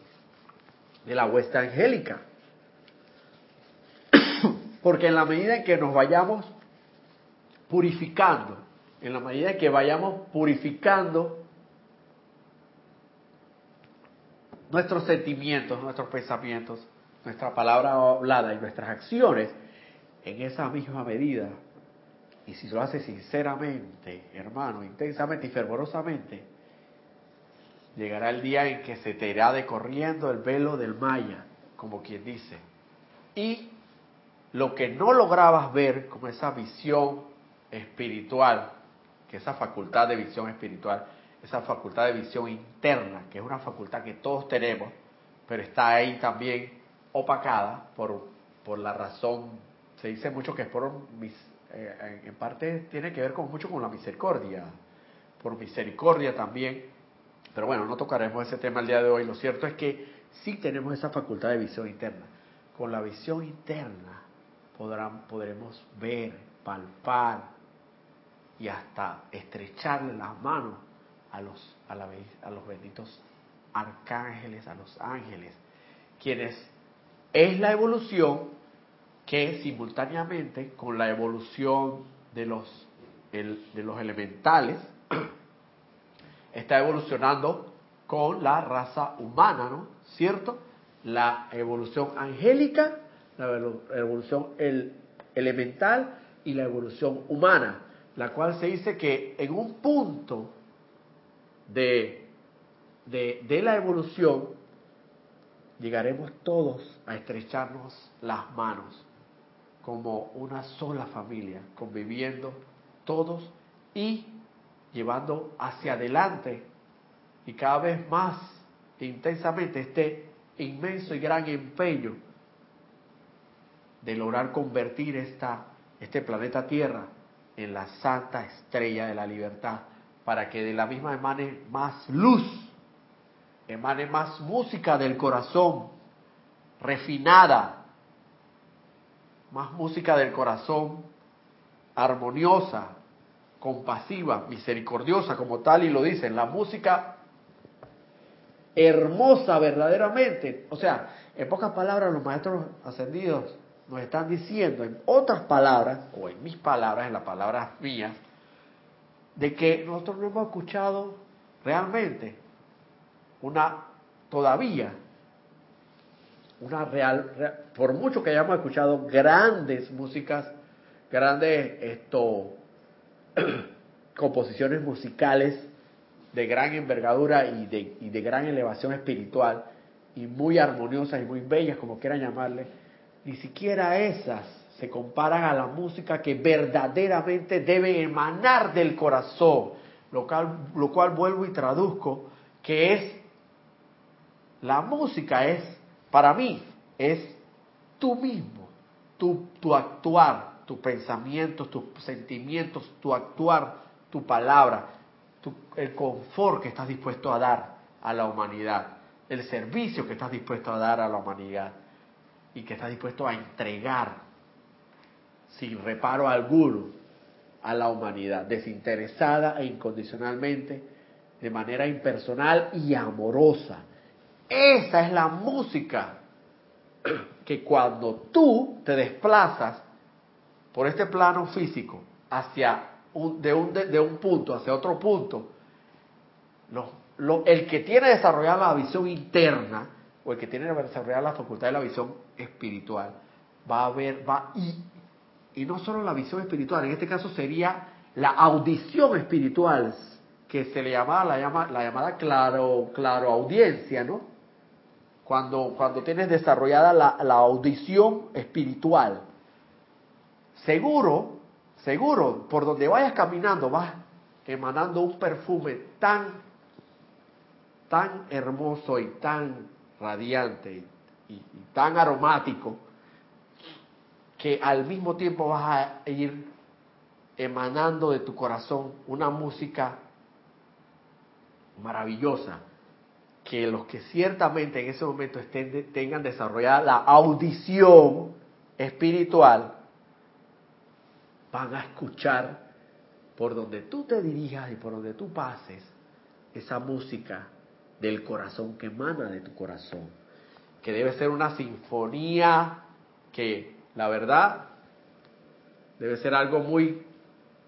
de la huesta angélica. Porque en la medida en que nos vayamos purificando, en la medida en que vayamos purificando nuestros sentimientos, nuestros pensamientos, nuestra palabra hablada y nuestras acciones, en esa misma medida y si lo hace sinceramente, hermano, intensamente y fervorosamente, llegará el día en que se te irá decorriendo el velo del Maya, como quien dice. Y lo que no lograbas ver como esa visión espiritual, que esa facultad de visión espiritual, esa facultad de visión interna, que es una facultad que todos tenemos, pero está ahí también opacada por, por la razón, se dice mucho que es por mis eh, en parte tiene que ver con mucho con la misericordia, por misericordia también. Pero bueno, no tocaremos ese tema el día de hoy. Lo cierto es que sí tenemos esa facultad de visión interna. Con la visión interna podrán, podremos ver, palpar y hasta estrecharle las manos a los, a, la, a los benditos arcángeles, a los ángeles, quienes es la evolución que simultáneamente con la evolución de los, de los elementales está evolucionando con la raza humana, ¿no? ¿Cierto? La evolución angélica, la evolución el, elemental y la evolución humana, la cual se dice que en un punto de, de, de la evolución llegaremos todos a estrecharnos las manos como una sola familia, conviviendo todos y llevando hacia adelante. Y cada vez más intensamente este inmenso y gran empeño de lograr convertir esta, este planeta Tierra en la santa estrella de la libertad, para que de la misma emane más luz, emane más música del corazón, refinada, más música del corazón, armoniosa, compasiva, misericordiosa como tal, y lo dicen, la música hermosa verdaderamente. O sea, en pocas palabras los maestros ascendidos nos están diciendo, en otras palabras, o en mis palabras, en las palabras mías, de que nosotros no hemos escuchado realmente una, todavía, una real, por mucho que hayamos escuchado grandes músicas, grandes esto, composiciones musicales de gran envergadura y de, y de gran elevación espiritual, y muy armoniosas y muy bellas, como quieran llamarle, ni siquiera esas se comparan a la música que verdaderamente debe emanar del corazón, lo cual, lo cual vuelvo y traduzco, que es, la música es para mí es tú mismo, tu, tu actuar, tus pensamientos, tus sentimientos, tu actuar, tu palabra, el confort que estás dispuesto a dar a la humanidad, el servicio que estás dispuesto a dar a la humanidad y que estás dispuesto a entregar sin reparo alguno a la humanidad, desinteresada e incondicionalmente, de manera impersonal y amorosa. Esa es la música que cuando tú te desplazas por este plano físico hacia un, de, un, de, un punto hacia otro punto, el que tiene desarrollada la visión interna o el que tiene desarrollada la facultad de la visión espiritual va a ver, va y, y no solo la visión espiritual, en este caso sería la audición espiritual, que se le llamaba la, llama, la llamada claro, claro audiencia, ¿no? Cuando, cuando tienes desarrollada la, audición espiritual. Seguro, seguro, por donde vayas caminando vas emanando un perfume tan, tan hermoso y tan radiante y, tan aromático que al mismo tiempo vas a ir emanando de tu corazón una música maravillosa que los que ciertamente en ese momento tengan desarrollada la audición espiritual van a escuchar por donde tú te dirijas y por donde tú pases esa música del corazón que emana de tu corazón, que debe ser una sinfonía que la verdad debe ser algo muy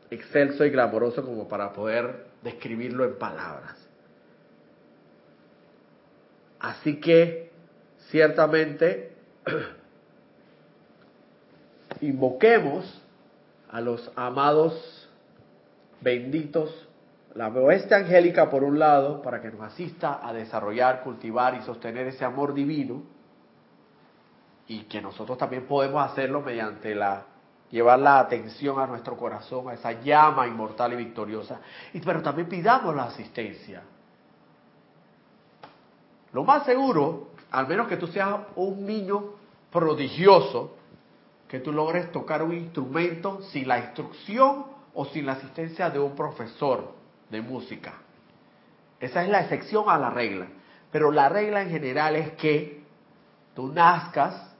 excelso y glamoroso como para poder describirlo en palabras. Así que ciertamente invoquemos a los amados benditos, la oeste angélica por un lado, para que nos asista a desarrollar, cultivar y sostener ese amor divino, y que nosotros también podemos hacerlo mediante la llevar la atención a nuestro corazón, a esa llama inmortal y victoriosa, y, pero también pidamos la asistencia. Lo más seguro, al menos que tú seas un niño prodigioso, que tú logres tocar un instrumento sin la instrucción o sin la asistencia de un profesor de música. Esa es la excepción a la regla. Pero la regla en general es que tú nazcas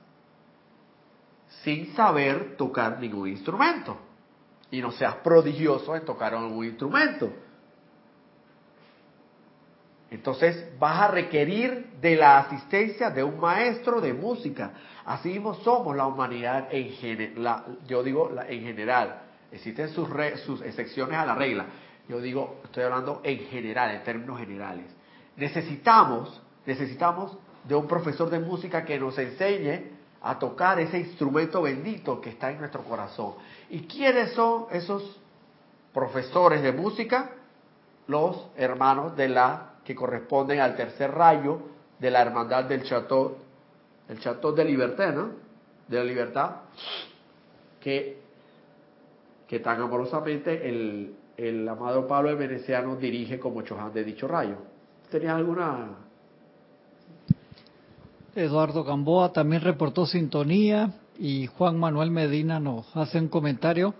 sin saber tocar ningún instrumento y no seas prodigioso en tocar algún instrumento. Entonces vas a requerir de la asistencia de un maestro de música. Así mismo somos la humanidad en general. Yo digo en general. Existen sus, sus excepciones a la regla. Yo digo, estoy hablando en general, en términos generales. Necesitamos, necesitamos de un profesor de música que nos enseñe a tocar ese instrumento bendito que está en nuestro corazón. ¿Y quiénes son esos profesores de música? Los hermanos de la que corresponden al tercer rayo de la hermandad del Chateau, el Chateau de Libertad, ¿no? De la libertad, que, que tan amorosamente el, el amado Pablo de Veneciano dirige como Chohan de dicho rayo. ¿Tenías alguna? Eduardo Gamboa también reportó sintonía y Juan Manuel Medina nos hace un comentario.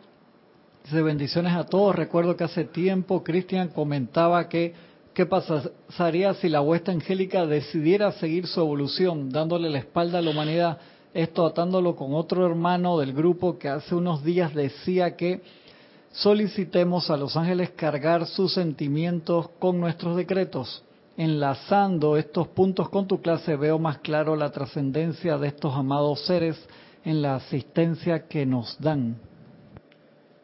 Dice bendiciones a todos. Recuerdo que hace tiempo Cristian comentaba que ¿Qué pasaría si la huesta angélica decidiera seguir su evolución, dándole la espalda a la humanidad? Esto atándolo con otro hermano del grupo que hace unos días decía que solicitemos a los ángeles cargar sus sentimientos con nuestros decretos. Enlazando estos puntos con tu clase veo más claro la trascendencia de estos amados seres en la asistencia que nos dan.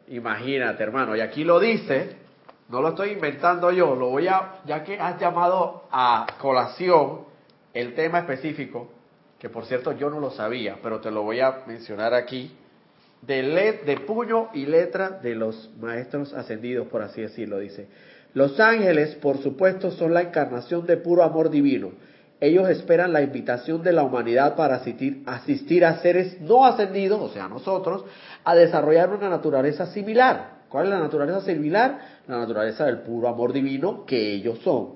Imagínate, hermano, y aquí lo dice no lo estoy inventando yo, lo voy a, ya que has llamado a colación el tema específico, que por cierto yo no lo sabía, pero te lo voy a mencionar aquí, de, de puño y letra de los maestros ascendidos, por así decirlo, dice. Los ángeles, por supuesto, son la encarnación de puro amor divino. Ellos esperan la invitación de la humanidad para asistir, asistir a seres no ascendidos, o sea, nosotros, a desarrollar una naturaleza similar. ¿Cuál es la naturaleza similar? La naturaleza del puro amor divino que ellos son.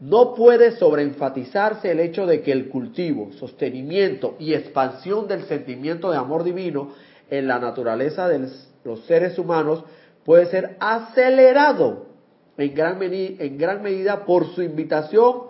No puede sobreenfatizarse el hecho de que el cultivo, sostenimiento y expansión del sentimiento de amor divino en la naturaleza de los seres humanos puede ser acelerado en gran, en gran medida por su invitación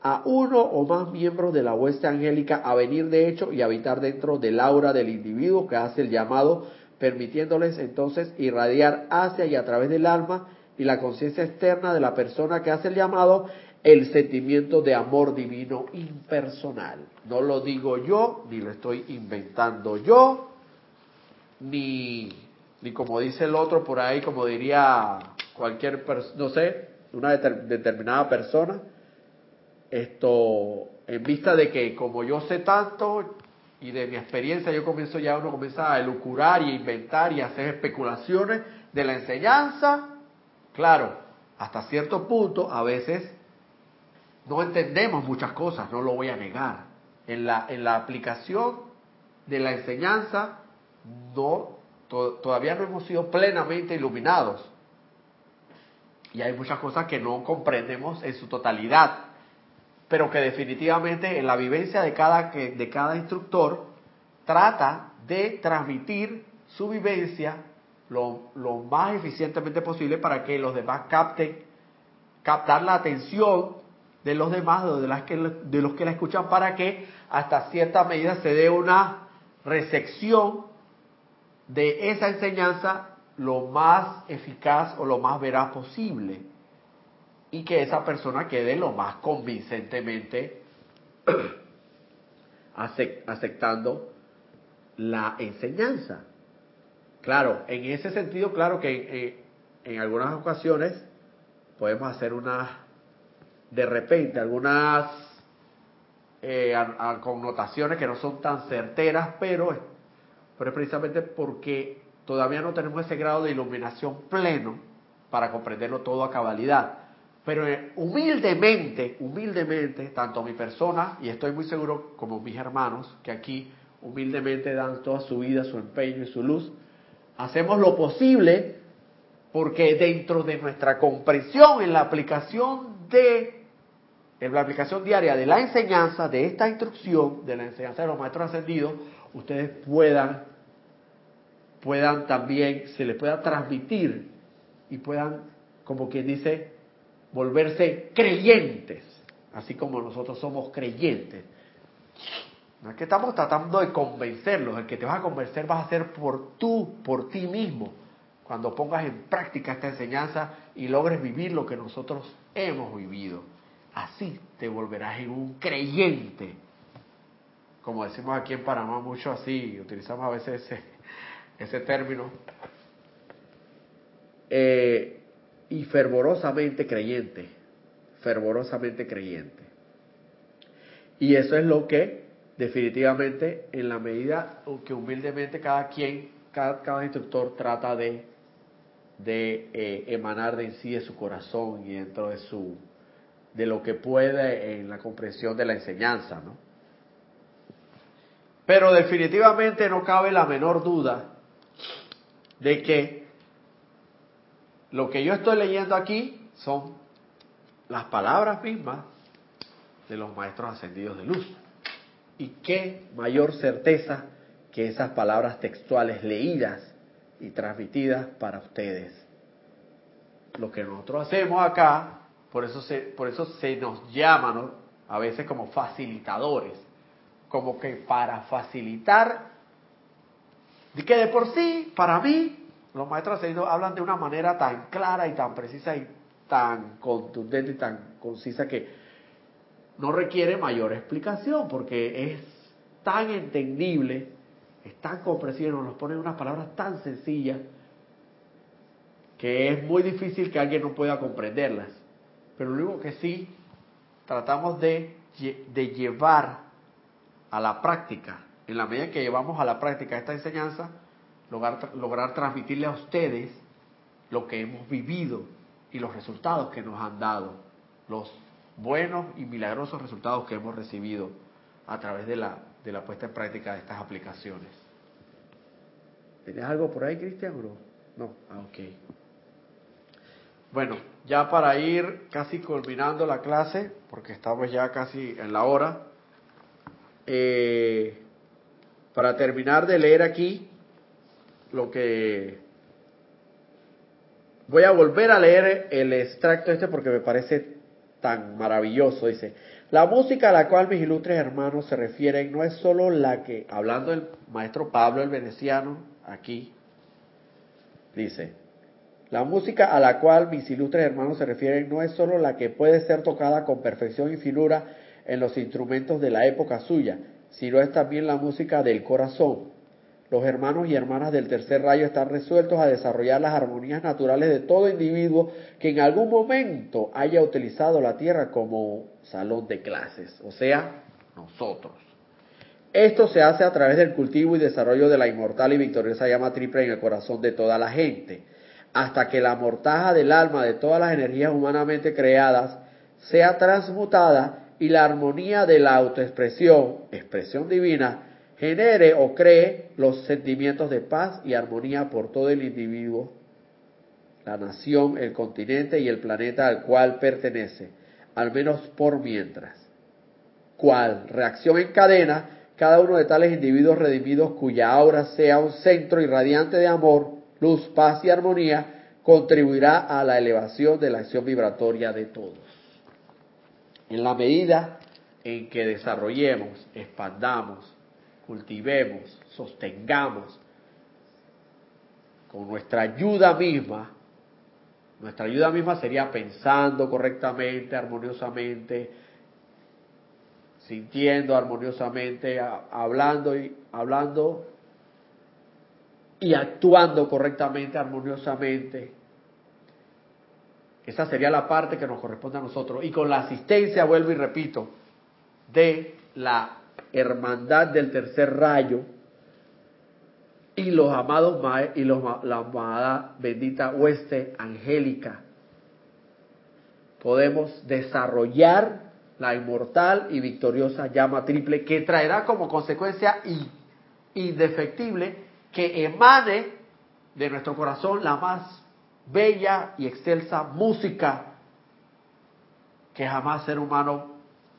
a uno o más miembros de la hueste angélica a venir de hecho y habitar dentro del aura del individuo que hace el llamado, permitiéndoles entonces irradiar hacia y a través del alma y la conciencia externa de la persona que hace el llamado el sentimiento de amor divino impersonal. No lo digo yo, ni lo estoy inventando yo, ni, ni como dice el otro por ahí, como diría cualquier persona, no sé, una determinada persona, esto, en vista de que como yo sé tanto y de mi experiencia, yo comienzo ya, uno comienza a elucurar y a inventar y a hacer especulaciones de la enseñanza, claro, hasta cierto punto a veces no entendemos muchas cosas, no lo voy a negar. En la, en la aplicación de la enseñanza no, todavía no hemos sido plenamente iluminados. Y hay muchas cosas que no comprendemos en su totalidad, pero que definitivamente en la vivencia de cada, de cada instructor trata de transmitir su vivencia lo, lo más eficientemente posible para que los demás capten, captar la atención de los demás, de, de los que la escuchan, para que hasta cierta medida se dé una recepción de esa enseñanza lo más eficaz o lo más veraz posible y que esa persona quede lo más convincentemente aceptando la enseñanza. Claro, en ese sentido, claro que en, en algunas ocasiones podemos hacer una de repente algunas eh, connotaciones que no son tan certeras, pero, pero es precisamente porque todavía no tenemos ese grado de iluminación pleno para comprenderlo todo a cabalidad. Pero eh, humildemente, humildemente, tanto mi persona, y estoy muy seguro como mis hermanos, que aquí humildemente dan toda su vida, su empeño y su luz, hacemos lo posible porque dentro de nuestra comprensión en la aplicación de en la aplicación diaria de la enseñanza, de esta instrucción, de la enseñanza de los maestros ascendidos, ustedes puedan, puedan también, se les pueda transmitir y puedan, como quien dice, volverse creyentes, así como nosotros somos creyentes. No es que estamos tratando de convencerlos, el que te vas a convencer vas a ser por tú, por ti mismo, cuando pongas en práctica esta enseñanza y logres vivir lo que nosotros hemos vivido así te volverás en un creyente. Como decimos aquí en Panamá mucho así, utilizamos a veces ese, ese término. Eh, y fervorosamente creyente, fervorosamente creyente. Y eso es lo que definitivamente en la medida que humildemente cada quien, cada, cada instructor trata de, de eh, emanar de en sí de su corazón y dentro de su, de lo que puede en la comprensión de la enseñanza, ¿no? Pero definitivamente no cabe la menor duda de que lo que yo estoy leyendo aquí son las palabras mismas de los maestros ascendidos de luz. Y qué mayor certeza que esas palabras textuales leídas y transmitidas para ustedes. Lo que nosotros hacemos acá por eso se, por eso se nos llama a veces como facilitadores, como que para facilitar, de que de por sí, para mí, los maestros ascendidos hablan de una manera tan clara y tan precisa y tan contundente y tan concisa que no requiere mayor explicación porque es tan entendible, es tan comprensible, nos ponen unas palabras tan sencillas que es muy difícil que alguien no pueda comprenderlas. Pero lo único que sí tratamos de, de llevar a la práctica, en la medida que llevamos a la práctica esta enseñanza, lograr, lograr transmitirle a ustedes lo que hemos vivido y los resultados que nos han dado, los buenos y milagrosos resultados que hemos recibido a través de la, de la puesta en práctica de estas aplicaciones. ¿Tienes algo por ahí, Cristian? No, no, ah, ok. Bueno, ya para ir casi culminando la clase, porque estamos ya casi en la hora, eh, para terminar de leer aquí lo que voy a volver a leer el extracto este porque me parece tan maravilloso. Dice, la música a la cual mis ilustres hermanos se refieren no es solo la que, hablando del maestro Pablo el veneciano, aquí, dice, la música a la cual mis ilustres hermanos se refieren no es solo la que puede ser tocada con perfección y finura en los instrumentos de la época suya, sino es también la música del corazón. Los hermanos y hermanas del tercer rayo están resueltos a desarrollar las armonías naturales de todo individuo que en algún momento haya utilizado la tierra como salón de clases, o sea, nosotros. Esto se hace a través del cultivo y desarrollo de la inmortal y victoriosa llama triple en el corazón de toda la gente hasta que la mortaja del alma de todas las energías humanamente creadas sea transmutada y la armonía de la autoexpresión, expresión divina, genere o cree los sentimientos de paz y armonía por todo el individuo, la nación, el continente y el planeta al cual pertenece, al menos por mientras. Cual reacción en cadena, cada uno de tales individuos redimidos cuya aura sea un centro irradiante de amor, luz, paz y armonía, contribuirá a la elevación de la acción vibratoria de todos. En la medida en que desarrollemos, expandamos, cultivemos, sostengamos con nuestra ayuda misma, nuestra ayuda misma sería pensando correctamente, armoniosamente, sintiendo armoniosamente, hablando y hablando y actuando correctamente, armoniosamente. Esa sería la parte que nos corresponde a nosotros. Y con la asistencia, vuelvo y repito, de la hermandad del tercer rayo y los amados y los, la amada bendita hueste angélica, podemos desarrollar la inmortal y victoriosa llama triple que traerá como consecuencia indefectible que emane de nuestro corazón la más bella y excelsa música que jamás ser humano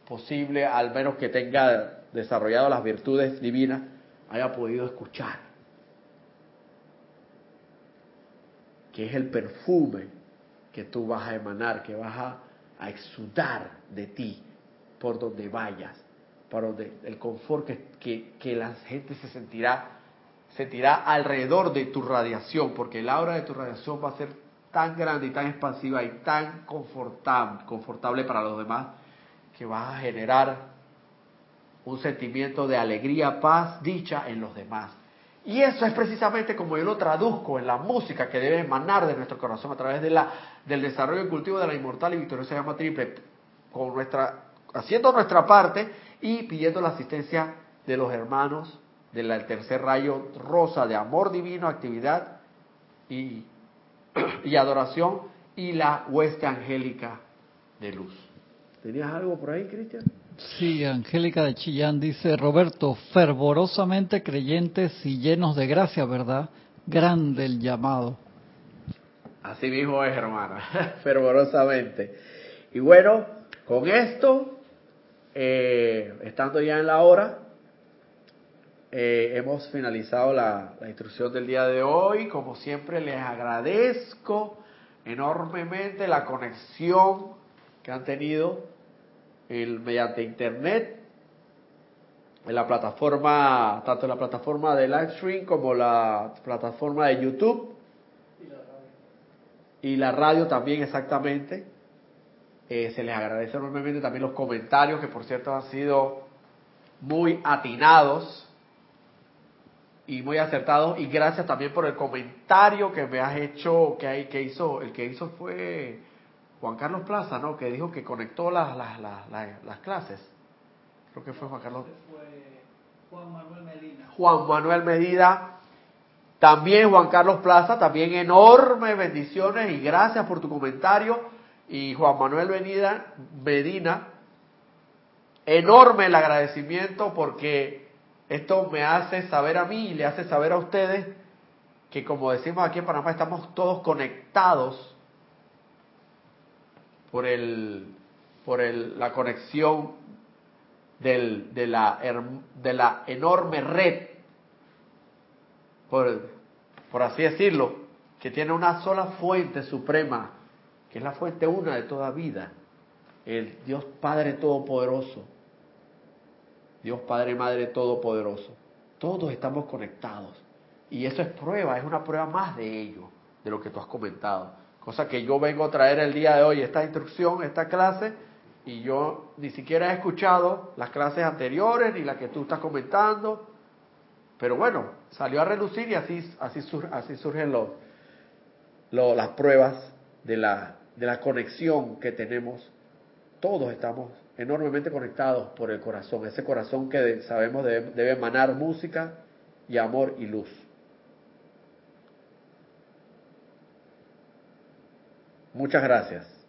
posible, al menos que tenga desarrollado las virtudes divinas, haya podido escuchar. Que es el perfume que tú vas a emanar, que vas a, exudar de ti por donde vayas, por donde el confort que, que, que la gente se sentirá sentirá alrededor de tu radiación, porque el aura de tu radiación va a ser tan grande y tan expansiva y tan confortable, confortable para los demás que vas a generar un sentimiento de alegría, paz, dicha en los demás. Y eso es precisamente como yo lo traduzco en la música que debe emanar de nuestro corazón a través de la, del desarrollo y cultivo de la inmortal y victoriosa llama triple, con nuestra, haciendo nuestra parte y pidiendo la asistencia de los hermanos del tercer rayo rosa de amor divino, actividad y, y adoración, y la hueste angélica de luz. ¿Tenías algo por ahí, Cristian? Sí, Angélica de Chillán dice, Roberto, fervorosamente creyentes y llenos de gracia, ¿verdad? Grande el llamado. Así mismo es, hermana, fervorosamente. Y bueno, con esto, eh, estando ya en la hora, eh, hemos finalizado la, instrucción del día de hoy. Como siempre, les agradezco enormemente la conexión que han tenido el, mediante Internet en la plataforma, tanto en la plataforma de Livestream como la plataforma de YouTube. Y la radio, también, exactamente. Eh, se les agradece enormemente también los comentarios, que por cierto han sido muy atinados y muy acertado y gracias también por el comentario que me has hecho que hay que hizo el que hizo fue Juan Carlos Plaza no que dijo que conectó las las, las, las, clases. Creo que fue Juan Carlos. Juan Manuel Medina. Juan Manuel Medina también Juan Carlos Plaza también enormes bendiciones y gracias por tu comentario. Y Juan Manuel Medina Medina enorme el agradecimiento porque esto me hace saber a mí y le hace saber a ustedes que como decimos aquí en Panamá estamos todos conectados por el por el, la conexión del, de, la, de la enorme red por, por así decirlo, que tiene una sola fuente suprema, que es la fuente una de toda vida, el Dios Padre Todopoderoso, Dios Padre Madre Todopoderoso. Todos estamos conectados. Y eso es prueba, es una prueba más de ello, de lo que tú has comentado. Cosa que yo vengo a traer el día de hoy, esta instrucción, esta clase, y yo ni siquiera he escuchado las clases anteriores ni la que tú estás comentando. Pero bueno, salió a relucir y así, así, así surgen los, las pruebas de la, de la conexión que tenemos. Todos estamos enormemente conectados por el corazón, ese corazón que sabemos debe, debe emanar música y amor y luz. Muchas gracias.